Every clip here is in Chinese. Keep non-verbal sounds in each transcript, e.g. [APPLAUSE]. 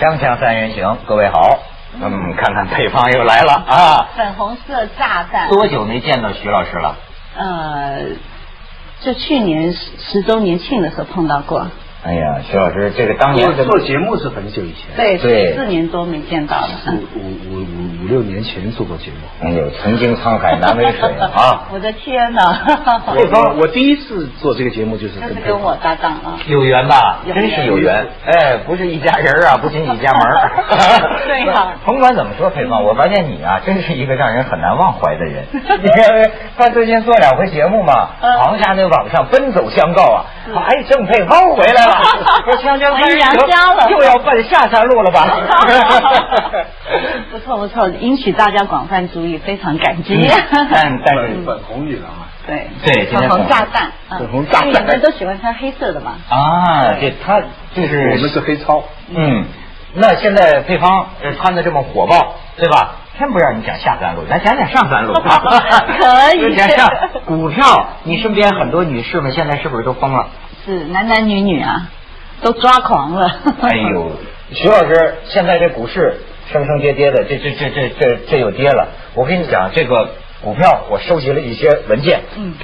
锵锵三人行，各位好。嗯，看看配方又来了啊！粉红色炸弹。多久没见到徐老师了？呃，就去年十十周年庆的时候碰到过。哎呀，徐老师，这个当年做节目是很久以前，对对，四年多没见到了。五五五五五六年前做过节目。哎呦，曾经沧海难为水啊！[LAUGHS] 我的天哪！我我第一次做这个节目就是跟跟我搭档啊，有缘吧？真是有缘。哎，不是一家人啊，不进一家门 [LAUGHS] 对呀。甭管怎么说，配方，我发现你啊，真是一个让人很难忘怀的人。你看，他最近做两回节目嘛，皇家那网上奔走相告啊，哎，郑佩芳回来了。[LAUGHS] 我锵锵三人行又要奔下山路了吧？不 [LAUGHS] 错不错，引起大家广泛注意，非常感激。[LAUGHS] 但但是粉红女郎啊，对对，粉红炸弹，粉红炸弹，你们都喜欢穿黑色的嘛？啊，这他就是我们是黑超。嗯，那现在配方穿的这么火爆，对吧？先不让你讲下三路，咱讲讲上三路。可以。讲上股票，你身边很多女士们现在是不是都疯了？是男男女女啊，都抓狂了。[LAUGHS] 哎呦，徐老师，现在这股市升升跌跌的，这这这这这这又跌了。我跟你讲，这个股票我收集了一些文件，嗯，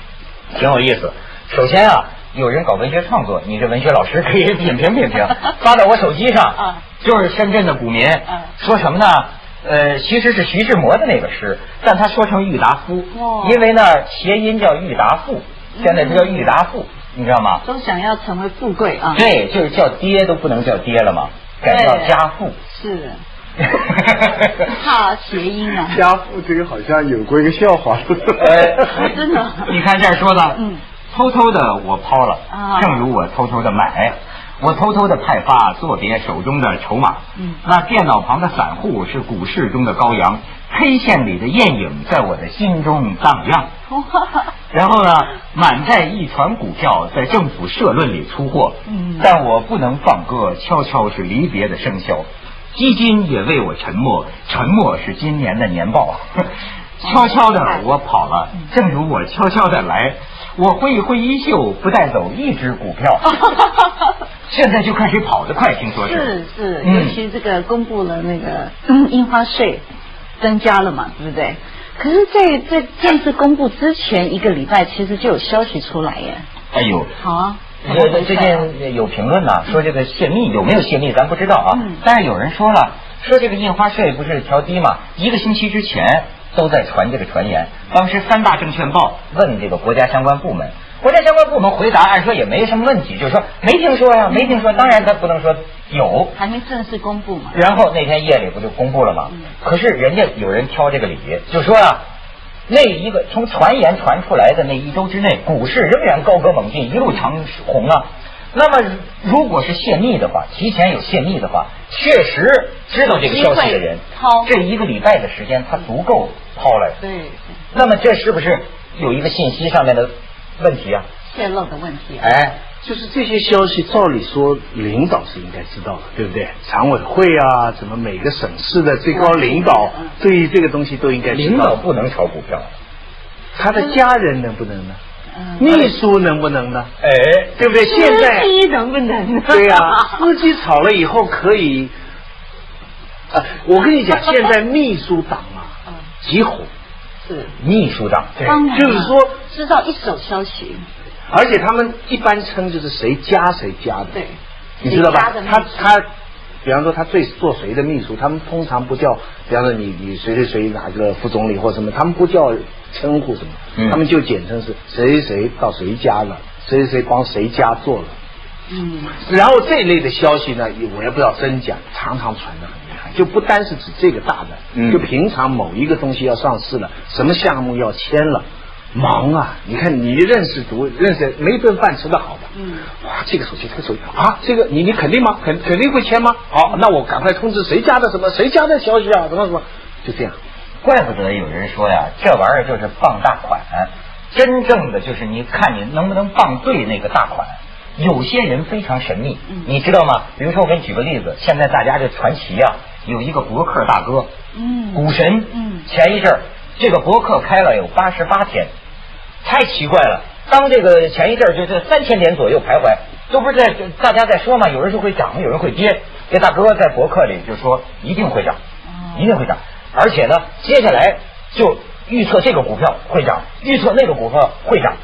挺有意思。首先啊，有人搞文学创作，你这文学老师可以品评品评，[LAUGHS] 发到我手机上。啊，就是深圳的股民，说什么呢？呃，其实是徐志摩的那个诗，但他说成郁达夫，因为呢谐音叫郁达富，现在就叫郁达富。你知道吗？都想要成为富贵啊！对，就是叫爹都不能叫爹了嘛，改叫家父。是，怕谐音啊！家父这个好像有过一个笑话，真的。你看这儿说的，嗯，偷偷的我抛了，正如我偷偷的买，我偷偷的派发作别手中的筹码。嗯，那电脑旁的散户是股市中的羔羊。K 线里的艳影在我的心中荡漾，然后呢，满载一船股票在政府社论里出货，但我不能放歌，悄悄是离别的笙箫，基金也为我沉默，沉默是今年的年报啊，悄悄的我跑了，正如我悄悄的来，我挥一挥衣袖，不带走一只股票，[LAUGHS] 现在就开始跑得快，听说是。是，尤其这个公布了那个 [CLEARS THROAT] 印花税。增加了嘛，对不对？可是，在在正式公布之前一个礼拜，其实就有消息出来耶。哎呦，好啊！这最近有评论呢，说这个泄密有没有泄密，咱不知道啊。但是有人说了，说这个印花税不是调低嘛？一个星期之前都在传这个传言。当时三大证券报问这个国家相关部门。国家相关部门回答，按说也没什么问题，就是说没听说呀，没听说。当然他不能说有，还没正式公布嘛。然后那天夜里不就公布了吗？可是人家有人挑这个理，就说啊，那一个从传言传出来的那一周之内，股市仍然高歌猛进，一路长红啊。那么如果是泄密的话，提前有泄密的话，确实知道这个消息的人，这一个礼拜的时间他足够抛来。对。那么这是不是有一个信息上面的？问题啊，泄露的问题。哎，就是这些消息，照理说领导是应该知道的，对不对？常委会啊，怎么每个省市的最高领导对于这个东西都应该知道。领导不能炒股票，他的家人能不能呢？秘书能不能呢？哎，对不对？现在司机能不能呢？[LAUGHS] 对呀，司机炒了以后可以。啊，我跟你讲，[LAUGHS] 现在秘书党啊，极火。是秘书长，对，就是说知道一手消息，而且他们一般称就是谁加谁加的，对，你知道吧？他他，比方说他最做谁的秘书，他们通常不叫，比方说你你谁谁谁哪个副总理或什么，他们不叫称呼什么，他们就简称是谁谁谁到谁家了，谁谁谁帮谁家做了，嗯，然后这一类的消息呢，我也不知道真假，常常传的很厉害。就不单是指这个大的，就平常某一个东西要上市了，什么项目要签了，忙啊！你看你认识读认识没顿饭吃的好的，嗯，哇，这个手机这个手机啊，这个你你肯定吗？肯肯定会签吗？好，那我赶快通知谁家的什么谁家的消息啊？什么什么，就这样。怪不得有人说呀，这玩意儿就是傍大款，真正的就是你看你能不能傍对那个大款。有些人非常神秘，你知道吗？比如说我给你举个例子，现在大家这传奇啊。有一个博客大哥，嗯，股神，嗯，前一阵儿这个博客开了有八十八天，太奇怪了。当这个前一阵儿就在三千点左右徘徊，都不是在大家在说嘛，有人就会涨，有人会跌。这大哥在博客里就说一定会涨，一定会涨，而且呢，接下来就预测这个股票会涨，预测那个股票会涨，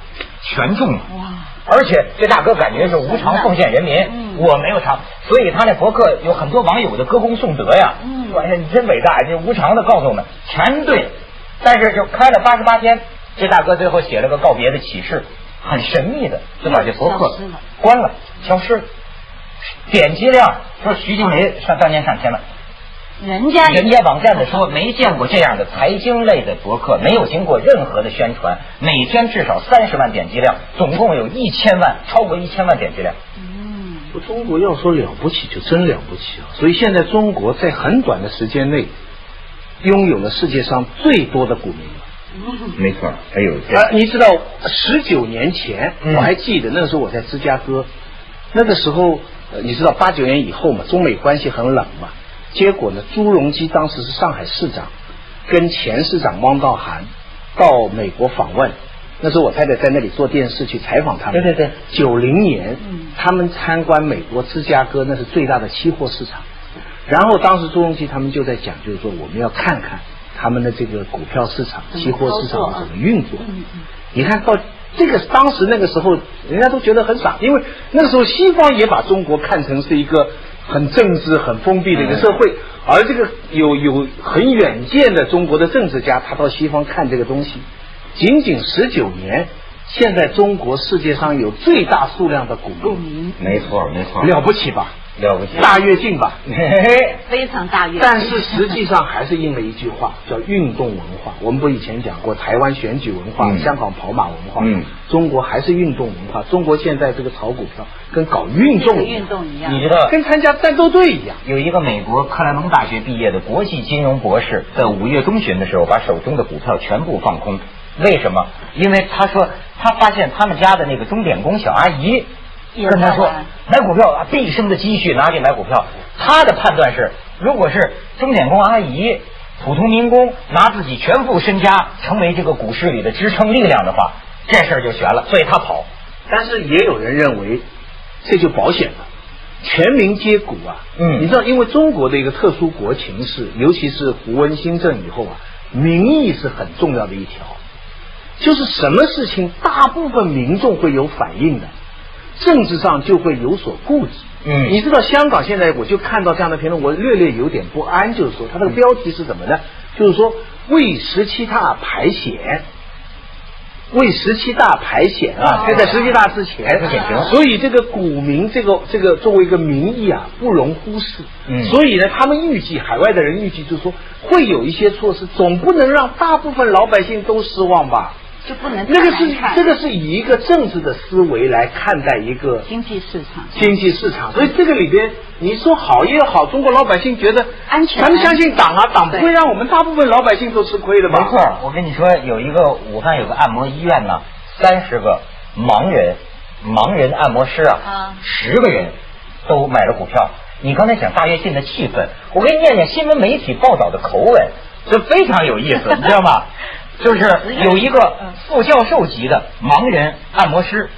全中了。哇！而且这大哥感觉是无偿奉献人民，我没有偿，所以他那博客有很多网友的歌功颂德呀，说哎你真伟大，这无偿的告诉我们全对，但是就开了八十八天，这大哥最后写了个告别的启示。很神秘的就把这博客关了，消失了。点击量说徐静蕾上当年上千万，人家人家网站的说没见过这样的财经类的博客，没有经过任何的宣传，每天至少三十万点击量，总共有一千万，超过一千万点击量。嗯，中国要说了不起就真了不起啊！所以现在中国在很短的时间内拥有了世界上最多的股民。没错，还有啊，你知道十九年前，我还记得那个时候我在芝加哥，那个时候，你知道八九年以后嘛，中美关系很冷嘛，结果呢，朱镕基当时是上海市长，跟前市长汪道涵到美国访问，那时候我太太在那里做电视去采访他们。对对对，九零年，他们参观美国芝加哥，那是最大的期货市场，然后当时朱镕基他们就在讲，就是说我们要看看。他们的这个股票市场、期货市场怎么运作？你看到这个当时那个时候，人家都觉得很傻，因为那个时候西方也把中国看成是一个很政治、很封闭的一个社会，而这个有有很远见的中国的政治家，他到西方看这个东西，仅仅十九年，现在中国世界上有最大数量的股民，没错没错，了不起吧？了不起，大跃进吧，非常大跃。但是实际上还是应了一句话，[LAUGHS] 叫运动文化。我们不以前讲过台湾选举文化、香港跑马文化，嗯，中国还是运动文化。中国现在这个炒股票跟搞运动运动一样，你知道，跟参加战斗队一样。有一个美国克莱蒙大学毕业的国际金融博士，在五月中旬的时候，把手中的股票全部放空。为什么？因为他说他发现他们家的那个钟点工小阿姨。跟他说买股票啊，毕生的积蓄拿去买股票。他的判断是，如果是钟点工阿姨、普通民工拿自己全部身家成为这个股市里的支撑力量的话，这事儿就悬了。所以他跑。但是也有人认为，这就保险了，全民皆股啊。嗯，你知道，因为中国的一个特殊国情是，尤其是胡温新政以后啊，民意是很重要的一条，就是什么事情大部分民众会有反应的。政治上就会有所顾忌。嗯，你知道香港现在我就看到这样的评论，我略略有点不安，就是说它这个标题是什么呢？就是说为十七大排险，为十七大排险啊！就在十七大之前，所以这个股民这个这个作为一个民意啊，不容忽视。嗯，所以呢，他们预计海外的人预计就是说会有一些措施，总不能让大部分老百姓都失望吧。就不能那个是这个是以一个政治的思维来看待一个经济市场，经济市场。所以这个里边你说好也好，中国老百姓觉得安全，咱们相信党啊，党不会让我们大部分老百姓都吃亏的吧？没错，我跟你说，有一个武汉有个按摩医院呢，三十个盲人盲人按摩师啊，十个人都买了股票。你刚才讲大跃进的气氛，我给你念念新闻媒体报道的口吻，这非常有意思，你知道吗？[LAUGHS] 就是有一个副教授级的盲人按摩师，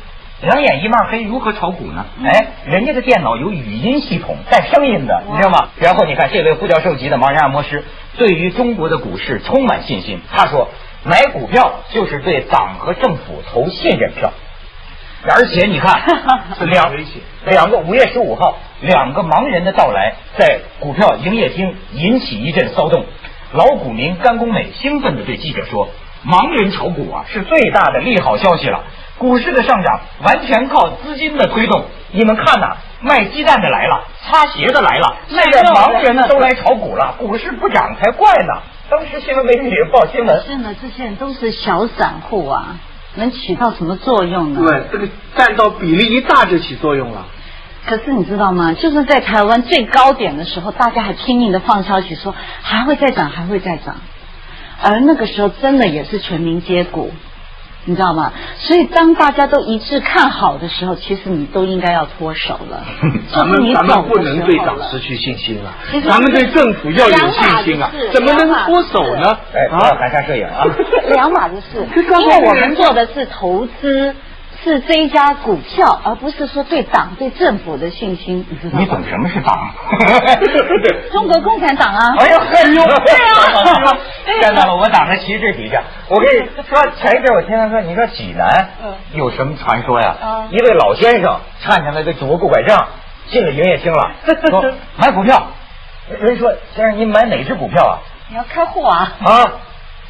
两眼一抹黑，如何炒股呢？哎，人家的电脑有语音系统带声音的，你知道吗？然后你看这位副教授级的盲人按摩师，对于中国的股市充满信心。他说，买股票就是对党和政府投信任票。而且你看，[LAUGHS] 两两个五月十五号，两个盲人的到来，在股票营业厅引起一阵骚动。老股民甘公美兴奋地对记者说：“盲人炒股啊，是最大的利好消息了。股市的上涨完全靠资金的推动。你们看呐，卖鸡蛋的来了，擦鞋的来了，现在盲人呢都来炒股了，股市不涨才怪呢。”当时新闻媒体报新闻，是呢，这些人都是小散户啊，能起到什么作用呢？对，这个占到比例一大就起作用了。可是你知道吗？就是在台湾最高点的时候，大家还拼命的放消息说还会再涨，还会再涨，而那个时候真的也是全民皆股，你知道吗？所以当大家都一致看好的时候，其实你都应该要脱手了。[LAUGHS] 咱们咱们不能对党失去信心了，咱们对政府要有信心啊！怎么能脱手呢？哎，不要台下摄影啊！两码子事，因为我们做的是投资。是这一家股票，而不是说对党、对政府的信心。你知道你懂什么是党？[LAUGHS] 中国共产党啊！哎呦，哎呦，对啊，[LAUGHS] 看到了，我党的旗帜底下。我跟你说，前一阵我听他说，你说济南有什么传说呀？一位老先生颤颤巍巍拄个拐杖进了营业厅了，说 [LAUGHS] 买股票。人说先生，您买哪只股票啊？你要开户啊？啊，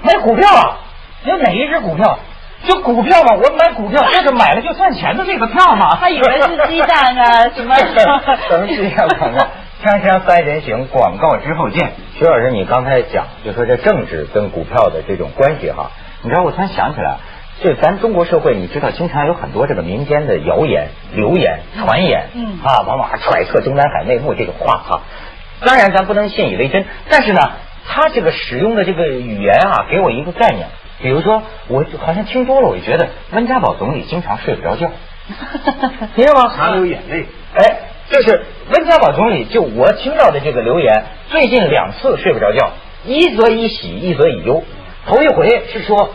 买股票啊？你要哪一只股票？就股票嘛，我买股票就是买了就赚钱的这个票嘛。[LAUGHS] 他以为是鸡蛋啊，[LAUGHS] 什么？等这样广告，锵锵三人行，广告之后见。徐老师，你刚才讲就说这政治跟股票的这种关系哈，你知道我突然想起来，就咱中国社会，你知道经常有很多这个民间的谣言、流言、传言，嗯啊，往往揣测中南海内幕这种话哈。当然咱不能信以为真，但是呢，他这个使用的这个语言啊，给我一个概念。比如说，我好像听多了，我就觉得温家宝总理经常睡不着觉，[LAUGHS] 听道吗？常流眼泪。哎，就是温家宝总理，就我听到的这个留言，最近两次睡不着觉，一则以喜，一则以忧。头一回是说，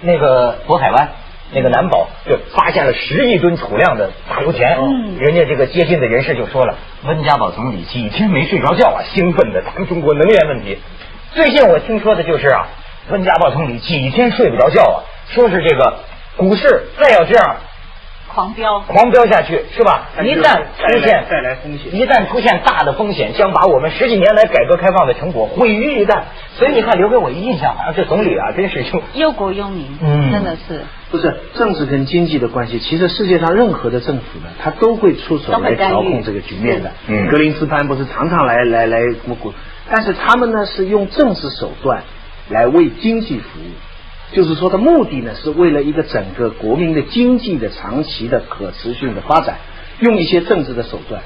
那个渤海湾那个南宝就发现了十亿吨储量的大油田，嗯人家这个接近的人士就说了，温家宝总理几天没睡着觉啊，兴奋的谈中国能源问题。最近我听说的就是啊。温家宝总理几天睡不着觉啊，说是这个股市再要这样狂飙，狂飙下去是吧？一旦出现带来风险，一旦出现大的风险，将把我们十几年来改革开放的成果毁于一旦。所以你看，留给我一印象，好像这总理啊，真是就忧国忧民，嗯，真的是。不是政治跟经济的关系，其实世界上任何的政府呢，他都会出手来调控这个局面的。嗯，格林斯潘不是常常来来来鼓，但是他们呢是用政治手段。来为经济服务，就是说的目的呢，是为了一个整个国民的经济的长期的可持续的发展，用一些政治的手段。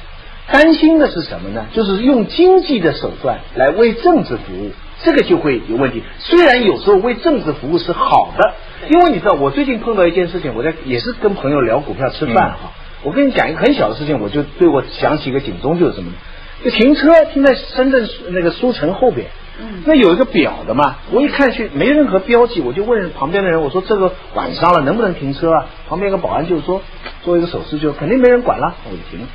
担心的是什么呢？就是用经济的手段来为政治服务，这个就会有问题。虽然有时候为政治服务是好的，因为你知道，我最近碰到一件事情，我在也是跟朋友聊股票吃饭哈。我跟你讲一个很小的事情，我就对我想起一个警钟，就是什么？就停车停在深圳那个书城后边。那有一个表的嘛，我一看去没任何标记，我就问旁边的人，我说这个晚上了能不能停车啊？旁边一个保安就说做一个手势，就肯定没人管了，我就停了。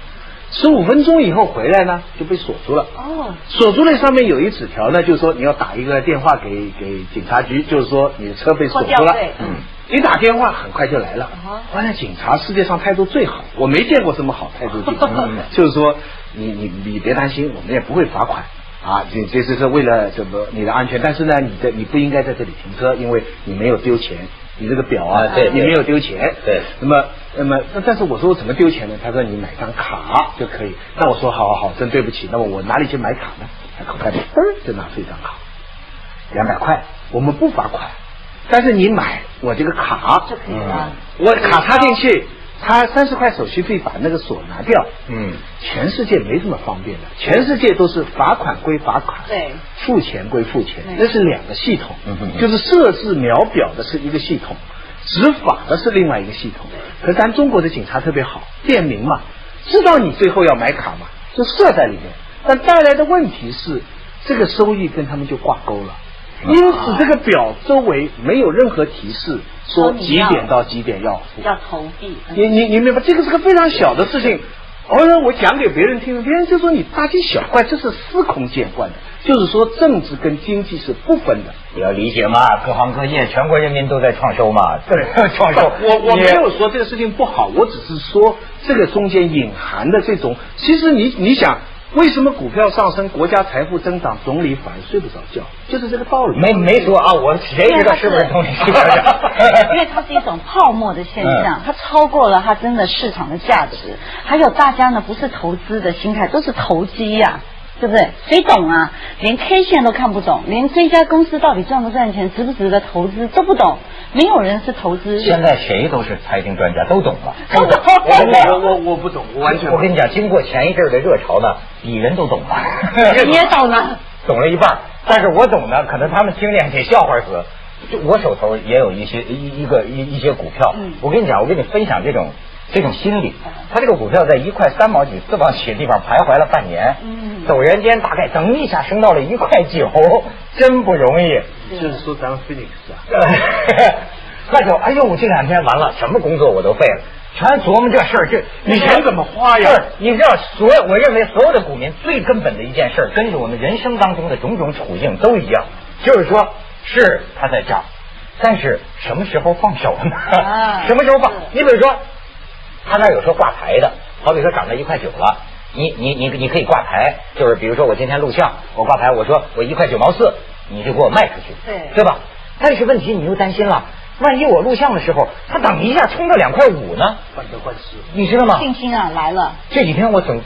十五分钟以后回来呢，就被锁住了。哦，锁住了上面有一纸条呢，就是说你要打一个电话给给警察局，就是说你的车被锁住了。嗯，一打电话很快就来了。完了，警察世界上态度最好，我没见过这么好态度的。[LAUGHS] 就是说你你你别担心，我们也不会罚款。啊，这这是是为了什么你的安全？但是呢，你的你不应该在这里停车，因为你没有丢钱，你这个表啊，对，你没有丢钱。对。那么，那么，那但是我说我怎么丢钱呢？他说你买张卡就可以。那我说好好好，真对不起。那么我哪里去买卡呢？他口袋里嘣就拿出一张卡，两百块，我们不罚款，但是你买我这个卡就可以了。我卡插进去。他三十块手续费把那个锁拿掉，嗯，全世界没这么方便的，全世界都是罚款归罚款，对，付钱归付钱，那是两个系统，嗯就是设置秒表的是一个系统，执法的是另外一个系统。可咱中国的警察特别好，便民嘛，知道你最后要买卡嘛，就设在里面，但带来的问题是，这个收益跟他们就挂钩了。因此，这个表周围没有任何提示说几点到几点要付，要投币。你你你明白？这个是个非常小的事情，偶尔我讲给别人听，别人就说你大惊小怪，这是司空见惯的。就是说，政治跟经济是不分的，你要理解嘛。各行各业，全国人民都在创收嘛，对，[LAUGHS] 创收。我我没有说这个事情不好，我只是说这个中间隐含的这种，其实你你想。为什么股票上升，国家财富增长，总理反而睡不着觉？就是这个道理。没没说啊，我谁知道是不是总理睡不着觉？[LAUGHS] 因为它是一种泡沫的现象，它超过了它真的市场的价值。还有大家呢，不是投资的心态，都是投机呀。对不对？谁懂啊？连 K 线都看不懂，连这家公司到底赚不赚钱、值不值得投资都不懂。没有人是投资。现在谁都是财经专家，都懂了。[LAUGHS] 我我我不懂，我完全。我跟你讲，经过前一阵的热潮呢，比人都懂了。[LAUGHS] 你也懂了？懂了一半，但是我懂呢，可能他们听见得笑话死。就我手头也有一些一一个一一些股票，嗯我跟你讲，我跟你分享这种。这种心理，他这个股票在一块三毛几、四毛几的地方徘徊了半年，嗯，陡然间大概噔一下升到了一块九，[LAUGHS] 真不容易。就是说咱们 Phoenix 啊，[LAUGHS] 那就哎呦，这两天完了，什么工作我都废了，全琢磨这事儿。这你钱怎么花呀？你知道，所有我认为所有的股民最根本的一件事，跟着我们人生当中的种种处境都一样，就是说，是它在涨，但是什么时候放手呢？[LAUGHS] 什么时候放？你比如说，他那有时候挂牌的，好比说涨到一块九了，你你你你可以挂牌，就是比如说我今天录像，我挂牌，我说我一块九毛四，你就给我卖出去，对对吧？但是问题你又担心了，万一我录像的时候，他等一下冲到两块五呢？患得患失，你知道吗？信心啊来了。这几天我总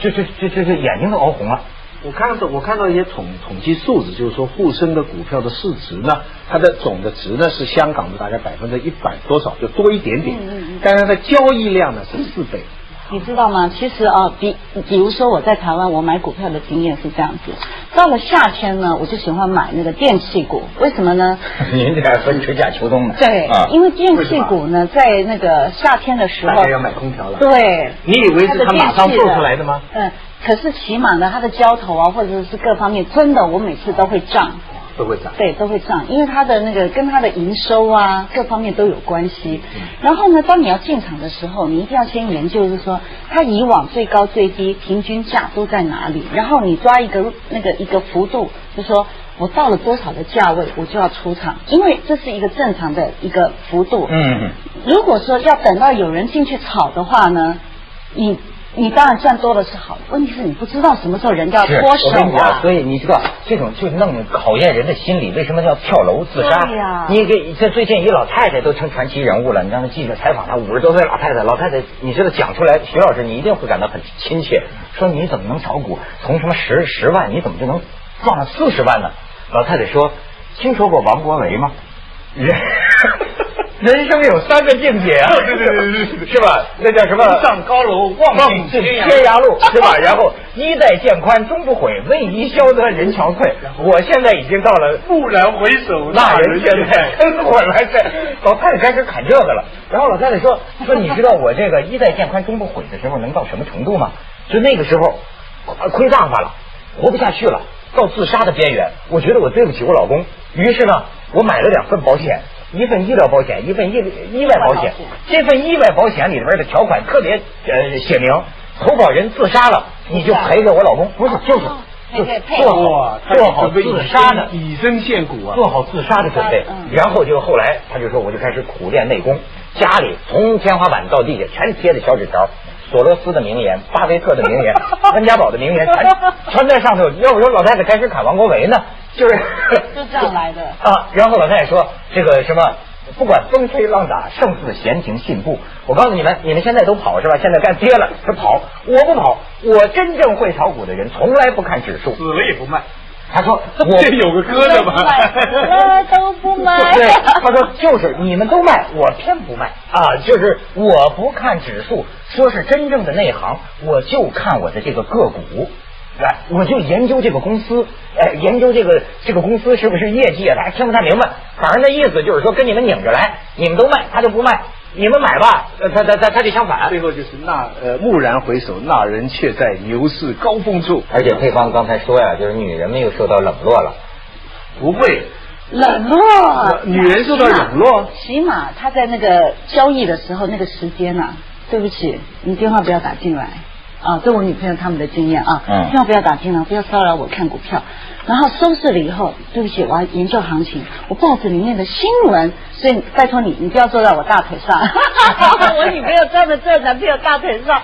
就就就就就眼睛都熬红了。我看到我看到一些统统计数字，就是说沪深的股票的市值呢，它的总的值呢是香港的大概百分之一百多少，就多一点点。嗯嗯嗯但是它的交易量呢是四倍。你知道吗？其实啊，比比如说我在台湾，我买股票的经验是这样子。到了夏天呢，我就喜欢买那个电器股，为什么呢？[LAUGHS] 您这还分春夏秋冬呢？对，啊，因为电器股呢，在那个夏天的时候大家，要买空调了。对，你以为是它马上做出来的吗？嗯，可是起码呢，它的交投啊，或者是各方面，真的我每次都会涨。都会涨。对，都会涨，因为它的那个跟它的营收啊，各方面都有关系。然后呢，当你要进场的时候，你一定要先研究，就是说它以往最高最低平均价都在哪里，然后你抓一个那个一个幅度，就说我到了多少的价位，我就要出场，因为这是一个正常的一个幅度。嗯，如果说要等到有人进去炒的话呢，你你当然赚多了是好，问题是你不知道什么时候人家要是，脱我跟你讲。所以你知道这种就弄考验人的心理，为什么要跳楼自杀？对呀你给这最近一老太太都成传奇人物了，你让记者采访她，五十多岁老太太，老太太，你知道讲出来，徐老师你一定会感到很亲切，说你怎么能炒股，从什么十十万你怎么就能赚了四十万呢？老太太说，听说过王国维吗？人人生有三个境界啊，[LAUGHS] 对对对对对是吧？那叫什么？上高楼望望尽天天涯路，[LAUGHS] 是吧？然后衣带渐宽终不悔，为伊消得人憔悴。我现在已经到了蓦然回首，那人现在跟我来这，老太太开始砍这个了。然后老太太说 [LAUGHS] 说，你知道我这个衣带渐宽终不悔的时候能到什么程度吗？就那个时候亏大发了，活不下去了，到自杀的边缘。我觉得我对不起我老公，于是呢，我买了两份保险。一份医疗保险，一份意意外保险。这份意外保险里边的条款特别呃写明，投保人自杀了，你就赔给我老公，不是就是就做好做好自杀的以身献骨啊，做好自杀的准备。然后就后来他就说，我就开始苦练内功，家里从天花板到地下全贴着小纸条。索罗斯的名言，巴菲特的名言，[LAUGHS] 温家宝的名言，全全在上头。要不说老太太开始砍王国维呢，就是就这样来的 [LAUGHS] 啊。然后老太太说，这个什么，不管风吹浪打，胜似闲庭信步。我告诉你们，你们现在都跑是吧？现在干跌了，他跑，我不跑。我真正会炒股的人，从来不看指数，死了也不卖。他说：[LAUGHS] “我这有个歌 [LAUGHS] 的吗？了都不卖。对，他说就是你们都卖，我偏不卖啊！就是我不看指数，说是真正的内行，我就看我的这个个股。来，我就研究这个公司，哎，研究这个这个公司是不是业绩啊？大家听不太明白，反正那意思就是说跟你们拧着来，你们都卖，他就不卖。你们买吧，呃，他他他他就相反。最后就是那呃，蓦然回首，那人却在牛市高峰处。而且配方刚才说呀，就是女人们又受到冷落了。不会，冷落，女人受到冷落。起码他在那个交易的时候，那个时间呐、啊，对不起，你电话不要打进来啊，这我女朋友他们的经验啊，嗯千万不要打进来，不要骚扰我看股票。然后收拾了以后，对不起，我要研究行情，我报纸里面的新闻，所以拜托你，你不要坐在我大腿上。[LAUGHS] 我女朋友坐在这，男朋友大腿上。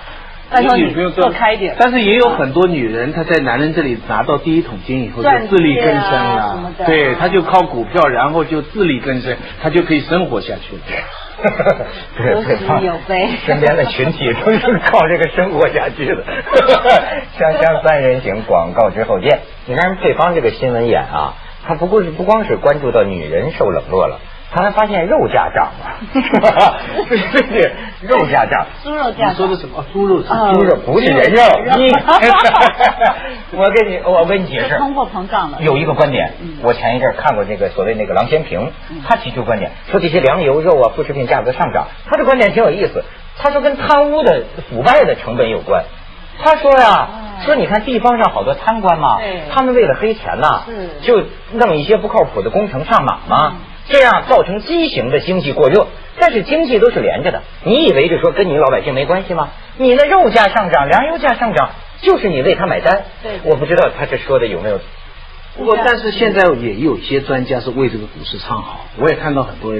拜托你做开一点。但是也有很多女人，她在男人这里拿到第一桶金以后就自力更生了，对，她就靠股票，然后就自力更生，她就可以生活下去了。[LAUGHS] 有喜有悲，身边的群体都是靠这个生活下去的。[LAUGHS] 香香三人行，广告之后见。你看配方这个新闻眼啊，他不过是不光是关注到女人受冷落了。他还发现肉价涨了，[LAUGHS] 是吧？对对对，肉价涨，猪肉价。你说的什么？猪肉是猪肉，不是人肉。[LAUGHS] 你，[LAUGHS] 我跟你，我给你解释。通货膨胀了。有一个观点，我前一阵看过那个所谓那个郎咸平，他提出观点，说这些粮油肉啊副食品价格上涨，他的观点挺有意思。他说跟贪污的腐败的成本有关。他说呀，说你看地方上好多贪官嘛，他们为了黑钱呐，就弄一些不靠谱的工程上马嘛。这样造成畸形的经济过热。但是经济都是连着的，你以为就说跟你老百姓没关系吗？你的肉价上涨，粮油价上涨，就是你为他买单。对，我不知道他这说的有没有。不过，但是现在也有一些专家是为这个股市唱好，我也看到很多。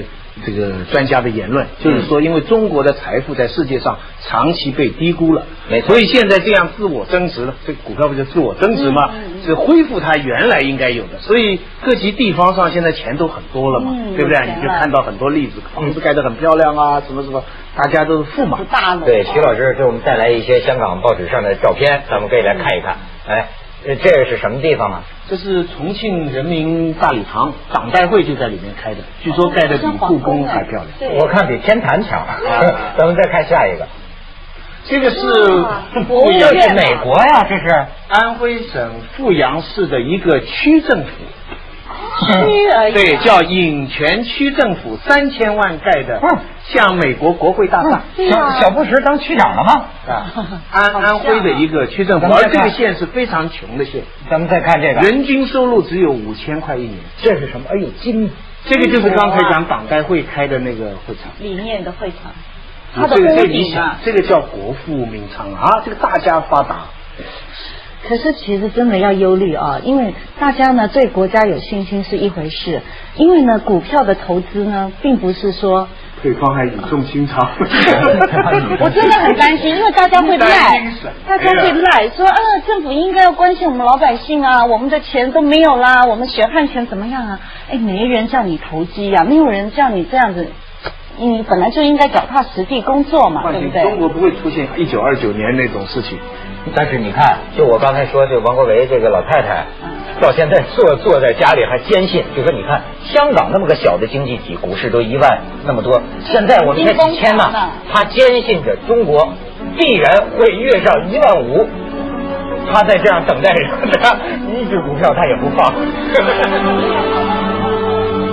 这个专家的言论就是说，因为中国的财富在世界上长期被低估了，所以现在这样自我增值了，这个股票不就自我增值吗？是恢复它原来应该有的，所以各级地方上现在钱都很多了嘛，对不对？你就看到很多例子，房子盖得很漂亮啊，什么什么，大家都是富嘛。对，徐老师给我们带来一些香港报纸上的照片，咱们可以来看一看。哎。这个是什么地方啊？这是重庆人民大礼堂，党代会就在里面开的，据说盖的比故宫还漂亮。我看比天坛强。[LAUGHS] 咱们再看下一个，这个是富阳，是美国呀，这是安徽省阜阳市的一个区政府。区而已。对，叫颍泉区政府三千万盖的，像美国国会大厦。小小布什当区长了吗？啊，安安徽的一个区政府，而这个县是非常穷的县。咱们再看这个，人均收入只有五千块一年。这是什么？哎呦，金！这个就是刚才讲党代会开的那个会场。里面的会场。这个你想，这个叫国富民昌啊，这个大家发达。可是其实真的要忧虑啊，因为大家呢对国家有信心是一回事，因为呢股票的投资呢并不是说对方还语重心长。[LAUGHS] 我真的很担心，因为大家会赖，大家会赖说啊政府应该要关心我们老百姓啊，我们的钱都没有啦，我们血汗钱怎么样啊？哎，没人叫你投机呀，没有人叫你这样子，你本来就应该脚踏实地工作嘛，对不对？中国不会出现一九二九年那种事情。但是你看，就我刚才说，这王国维这个老太太，到现在坐坐在家里还坚信，就说你看香港那么个小的经济体，股市都一万那么多，现在我们才几千呢，他坚信着中国必然会跃上一万五，他在这样等待着，他一只股票他也不放。[LAUGHS]